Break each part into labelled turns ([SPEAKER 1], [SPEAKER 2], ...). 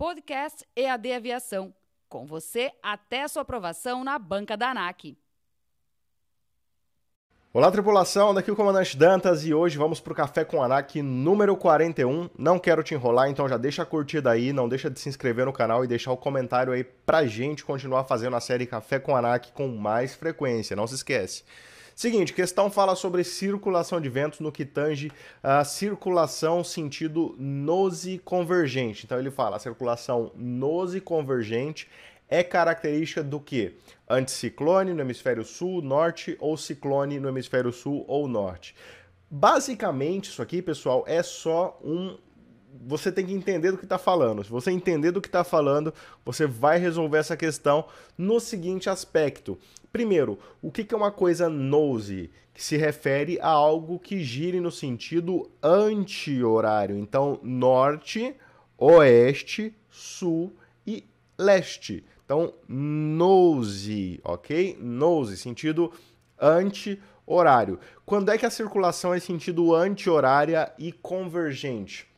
[SPEAKER 1] Podcast EAD Aviação. Com você até sua aprovação na banca da ANAC.
[SPEAKER 2] Olá, tripulação, daqui o comandante Dantas e hoje vamos para o Café com ANAC número 41. Não quero te enrolar, então já deixa a curtida aí, não deixa de se inscrever no canal e deixar o comentário aí pra gente continuar fazendo a série Café com ANAC com mais frequência, não se esquece. Seguinte, questão fala sobre circulação de ventos no que tange a circulação sentido nose convergente. Então ele fala, a circulação nose convergente é característica do que? Anticiclone no hemisfério sul, norte ou ciclone no hemisfério sul ou norte. Basicamente, isso aqui, pessoal, é só um você tem que entender do que está falando. Se você entender do que está falando, você vai resolver essa questão no seguinte aspecto. Primeiro, o que é uma coisa nose? Que se refere a algo que gire no sentido anti-horário. Então, norte, oeste, sul e leste. Então, nose, ok? Nose, sentido anti-horário. Quando é que a circulação é sentido anti-horária e convergente?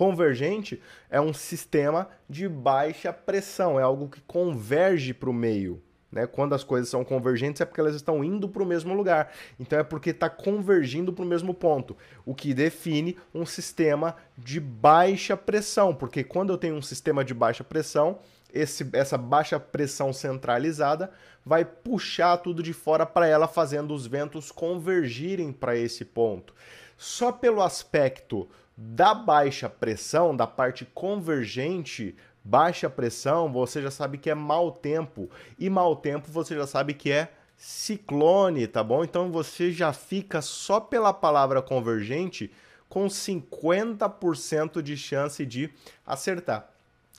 [SPEAKER 2] Convergente é um sistema de baixa pressão, é algo que converge para o meio. Né? Quando as coisas são convergentes é porque elas estão indo para o mesmo lugar. Então é porque está convergindo para o mesmo ponto. O que define um sistema de baixa pressão. Porque quando eu tenho um sistema de baixa pressão, esse, essa baixa pressão centralizada vai puxar tudo de fora para ela, fazendo os ventos convergirem para esse ponto. Só pelo aspecto da baixa pressão, da parte convergente, baixa pressão, você já sabe que é mau tempo. E mau tempo você já sabe que é ciclone, tá bom? Então você já fica só pela palavra convergente com 50% de chance de acertar.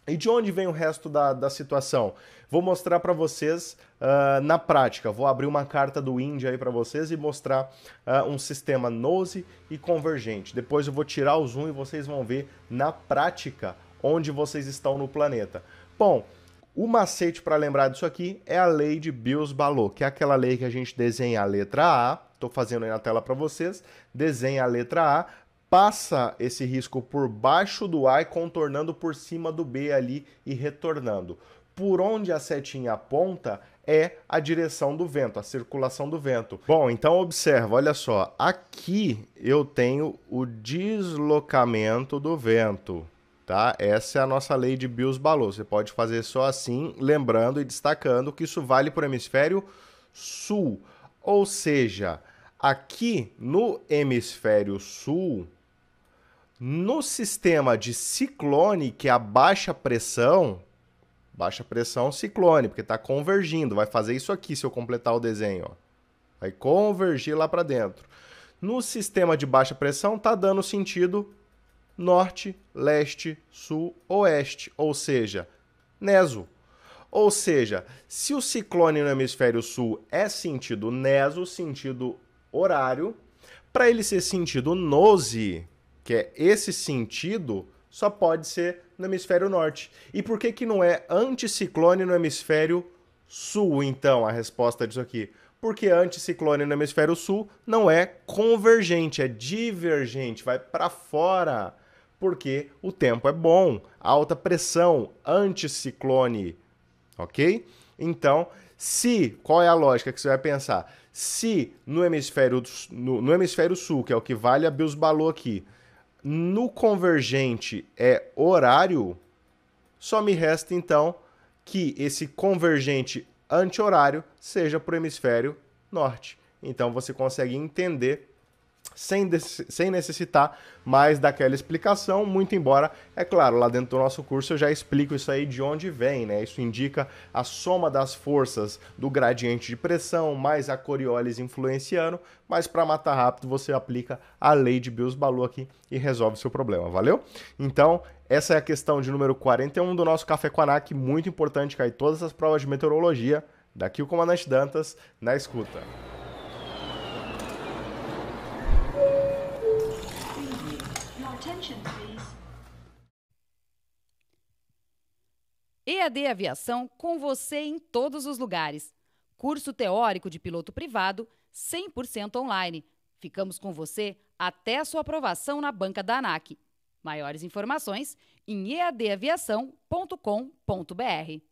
[SPEAKER 2] E de onde vem o resto da, da situação? Vou mostrar para vocês uh, na prática. Vou abrir uma carta do Índia aí para vocês e mostrar uh, um sistema nose e convergente. Depois eu vou tirar o zoom e vocês vão ver na prática onde vocês estão no planeta. Bom, o macete para lembrar disso aqui é a lei de Bios-Balot, que é aquela lei que a gente desenha a letra A, estou fazendo aí na tela para vocês, desenha a letra A, passa esse risco por baixo do A e contornando por cima do B ali e retornando. Por onde a setinha aponta é a direção do vento, a circulação do vento. Bom, então observa, olha só, aqui eu tenho o deslocamento do vento, tá? Essa é a nossa lei de Bios-Balot. Você pode fazer só assim, lembrando e destacando que isso vale para o hemisfério sul. Ou seja, aqui no hemisfério sul, no sistema de ciclone, que é a baixa pressão, baixa pressão ciclone, porque está convergindo, vai fazer isso aqui se eu completar o desenho, ó. vai convergir lá para dentro. No sistema de baixa pressão está dando sentido norte, leste, sul, oeste, ou seja, neso. Ou seja, se o ciclone no hemisfério sul é sentido neso, sentido horário, para ele ser sentido nose, que é esse sentido, só pode ser no hemisfério norte. E por que, que não é anticiclone no hemisfério sul, então, a resposta disso aqui? Porque anticiclone no hemisfério sul não é convergente, é divergente, vai para fora. Porque o tempo é bom, alta pressão, anticiclone, ok? Então, se, qual é a lógica que você vai pensar? Se no hemisfério, no, no hemisfério sul, que é o que vale a Bios-Balot aqui, no convergente é horário, só me resta então que esse convergente anti-horário seja para o hemisfério norte. Então você consegue entender sem, sem necessitar mais daquela explicação, muito embora, é claro, lá dentro do nosso curso eu já explico isso aí de onde vem, né? Isso indica a soma das forças do gradiente de pressão mais a Coriolis influenciando, mas para matar rápido você aplica a lei de Bios-Balot aqui e resolve o seu problema, valeu? Então, essa é a questão de número 41 do nosso Café com Anac, muito importante cair todas as provas de meteorologia. Daqui o comandante Dantas na escuta.
[SPEAKER 1] EAD Aviação com você em todos os lugares. Curso teórico de piloto privado 100% online. Ficamos com você até a sua aprovação na banca da ANAC. Maiores informações em eadaviação.com.br.